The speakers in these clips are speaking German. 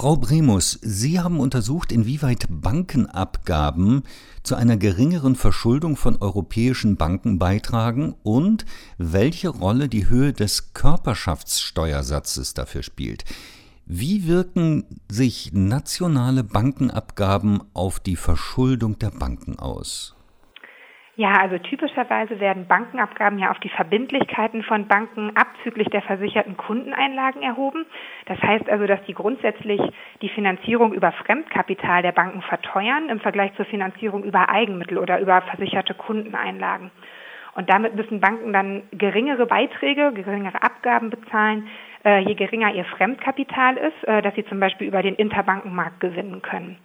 Frau Bremus, Sie haben untersucht, inwieweit Bankenabgaben zu einer geringeren Verschuldung von europäischen Banken beitragen und welche Rolle die Höhe des Körperschaftssteuersatzes dafür spielt. Wie wirken sich nationale Bankenabgaben auf die Verschuldung der Banken aus? Ja, also typischerweise werden Bankenabgaben ja auf die Verbindlichkeiten von Banken abzüglich der versicherten Kundeneinlagen erhoben. Das heißt also, dass die grundsätzlich die Finanzierung über Fremdkapital der Banken verteuern im Vergleich zur Finanzierung über Eigenmittel oder über versicherte Kundeneinlagen. Und damit müssen Banken dann geringere Beiträge, geringere Abgaben bezahlen, äh, je geringer ihr Fremdkapital ist, äh, dass sie zum Beispiel über den Interbankenmarkt gewinnen können.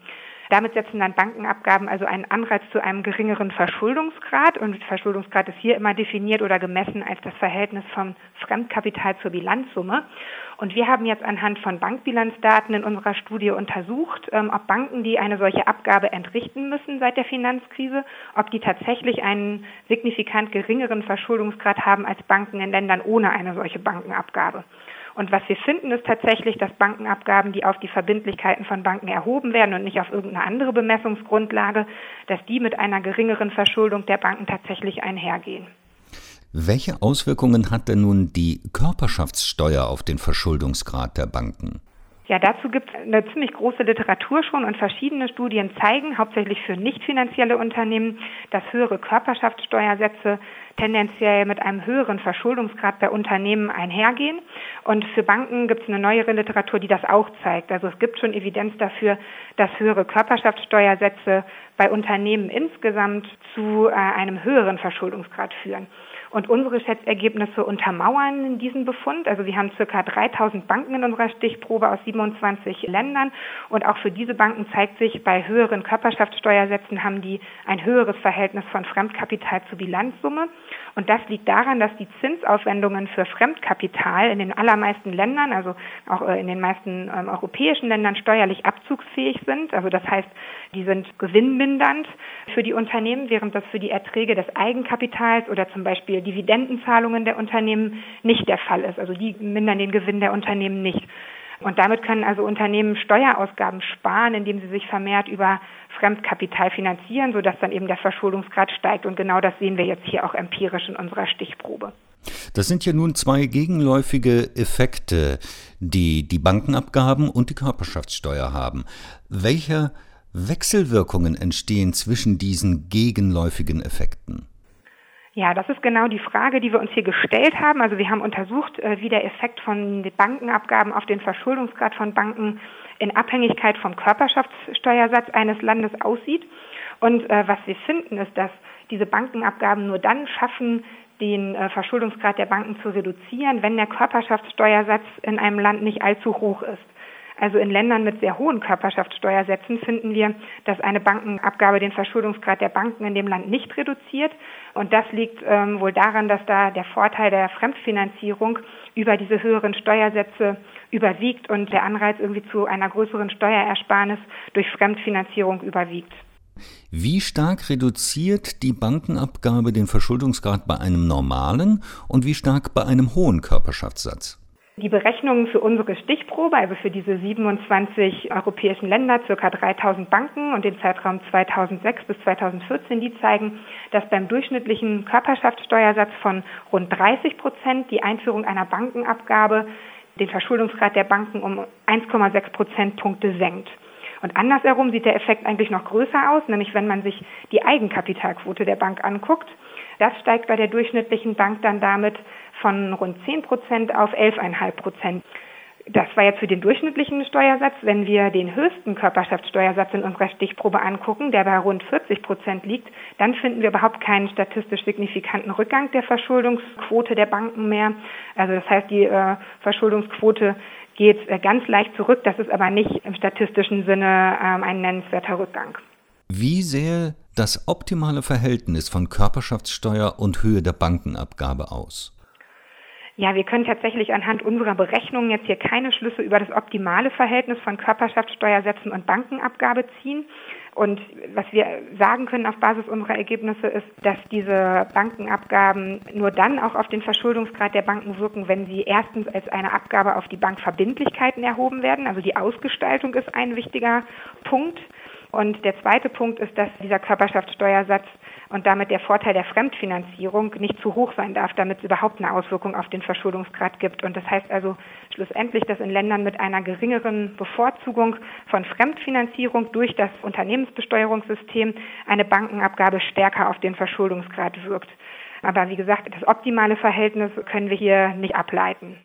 Damit setzen dann Bankenabgaben also einen Anreiz zu einem geringeren Verschuldungsgrad. Und Verschuldungsgrad ist hier immer definiert oder gemessen als das Verhältnis vom Fremdkapital zur Bilanzsumme. Und wir haben jetzt anhand von Bankbilanzdaten in unserer Studie untersucht, ähm, ob Banken, die eine solche Abgabe entrichten müssen seit der Finanzkrise, ob die tatsächlich einen signifikant geringeren Verschuldungsgrad haben als Banken in Ländern ohne eine solche Bankenabgabe. Und was wir finden, ist tatsächlich, dass Bankenabgaben, die auf die Verbindlichkeiten von Banken erhoben werden und nicht auf irgendeine andere Bemessungsgrundlage, dass die mit einer geringeren Verschuldung der Banken tatsächlich einhergehen. Welche Auswirkungen hat denn nun die Körperschaftssteuer auf den Verschuldungsgrad der Banken? Ja, dazu gibt es eine ziemlich große Literatur schon und verschiedene Studien zeigen, hauptsächlich für nicht finanzielle Unternehmen, dass höhere Körperschaftssteuersätze tendenziell mit einem höheren Verschuldungsgrad bei Unternehmen einhergehen. Und für Banken gibt es eine neuere Literatur, die das auch zeigt. Also es gibt schon Evidenz dafür, dass höhere Körperschaftssteuersätze bei Unternehmen insgesamt zu äh, einem höheren Verschuldungsgrad führen. Und unsere Schätzergebnisse untermauern diesen Befund. Also wir haben circa 3000 Banken in unserer Stichprobe aus 27 Ländern. Und auch für diese Banken zeigt sich, bei höheren Körperschaftssteuersätzen haben die ein höheres Verhältnis von Fremdkapital zur Bilanzsumme. Und das liegt daran, dass die Zinsaufwendungen für Fremdkapital in den allermeisten Ländern, also auch äh, in den meisten ähm, europäischen Ländern steuerlich abzugsfähig sind. Also das heißt, die sind gewinnmindernd für die Unternehmen, während das für die Erträge des Eigenkapitals oder zum Beispiel Dividendenzahlungen der Unternehmen nicht der Fall ist. Also die mindern den Gewinn der Unternehmen nicht. Und damit können also Unternehmen Steuerausgaben sparen, indem sie sich vermehrt über Fremdkapital finanzieren, sodass dann eben der Verschuldungsgrad steigt. Und genau das sehen wir jetzt hier auch empirisch in unserer Stichprobe. Das sind ja nun zwei gegenläufige Effekte, die die Bankenabgaben und die Körperschaftssteuer haben. Welche Wechselwirkungen entstehen zwischen diesen gegenläufigen Effekten? Ja, das ist genau die Frage, die wir uns hier gestellt haben. Also wir haben untersucht, äh, wie der Effekt von Bankenabgaben auf den Verschuldungsgrad von Banken in Abhängigkeit vom Körperschaftssteuersatz eines Landes aussieht. Und äh, was wir finden, ist, dass diese Bankenabgaben nur dann schaffen, den äh, Verschuldungsgrad der Banken zu reduzieren, wenn der Körperschaftssteuersatz in einem Land nicht allzu hoch ist. Also in Ländern mit sehr hohen Körperschaftssteuersätzen finden wir, dass eine Bankenabgabe den Verschuldungsgrad der Banken in dem Land nicht reduziert. Und das liegt ähm, wohl daran, dass da der Vorteil der Fremdfinanzierung über diese höheren Steuersätze überwiegt und der Anreiz irgendwie zu einer größeren Steuerersparnis durch Fremdfinanzierung überwiegt. Wie stark reduziert die Bankenabgabe den Verschuldungsgrad bei einem normalen und wie stark bei einem hohen Körperschaftssatz? Die Berechnungen für unsere Stichprobe, also für diese 27 europäischen Länder, circa 3000 Banken und den Zeitraum 2006 bis 2014, die zeigen, dass beim durchschnittlichen Körperschaftssteuersatz von rund 30 Prozent die Einführung einer Bankenabgabe den Verschuldungsgrad der Banken um 1,6 Prozentpunkte senkt. Und andersherum sieht der Effekt eigentlich noch größer aus, nämlich wenn man sich die Eigenkapitalquote der Bank anguckt. Das steigt bei der durchschnittlichen Bank dann damit von rund 10 Prozent auf 11,5 Prozent. Das war jetzt für den durchschnittlichen Steuersatz. Wenn wir den höchsten Körperschaftssteuersatz in unserer Stichprobe angucken, der bei rund 40 Prozent liegt, dann finden wir überhaupt keinen statistisch signifikanten Rückgang der Verschuldungsquote der Banken mehr. Also das heißt, die äh, Verschuldungsquote geht äh, ganz leicht zurück. Das ist aber nicht im statistischen Sinne ähm, ein nennenswerter Rückgang. Wie sähe das optimale Verhältnis von Körperschaftssteuer und Höhe der Bankenabgabe aus? Ja, wir können tatsächlich anhand unserer Berechnungen jetzt hier keine Schlüsse über das optimale Verhältnis von Körperschaftssteuersätzen und Bankenabgabe ziehen. Und was wir sagen können auf Basis unserer Ergebnisse ist, dass diese Bankenabgaben nur dann auch auf den Verschuldungsgrad der Banken wirken, wenn sie erstens als eine Abgabe auf die Bankverbindlichkeiten erhoben werden. Also die Ausgestaltung ist ein wichtiger Punkt. Und der zweite Punkt ist, dass dieser Körperschaftssteuersatz und damit der Vorteil der Fremdfinanzierung nicht zu hoch sein darf, damit es überhaupt eine Auswirkung auf den Verschuldungsgrad gibt. Und das heißt also schlussendlich, dass in Ländern mit einer geringeren Bevorzugung von Fremdfinanzierung durch das Unternehmensbesteuerungssystem eine Bankenabgabe stärker auf den Verschuldungsgrad wirkt. Aber wie gesagt, das optimale Verhältnis können wir hier nicht ableiten.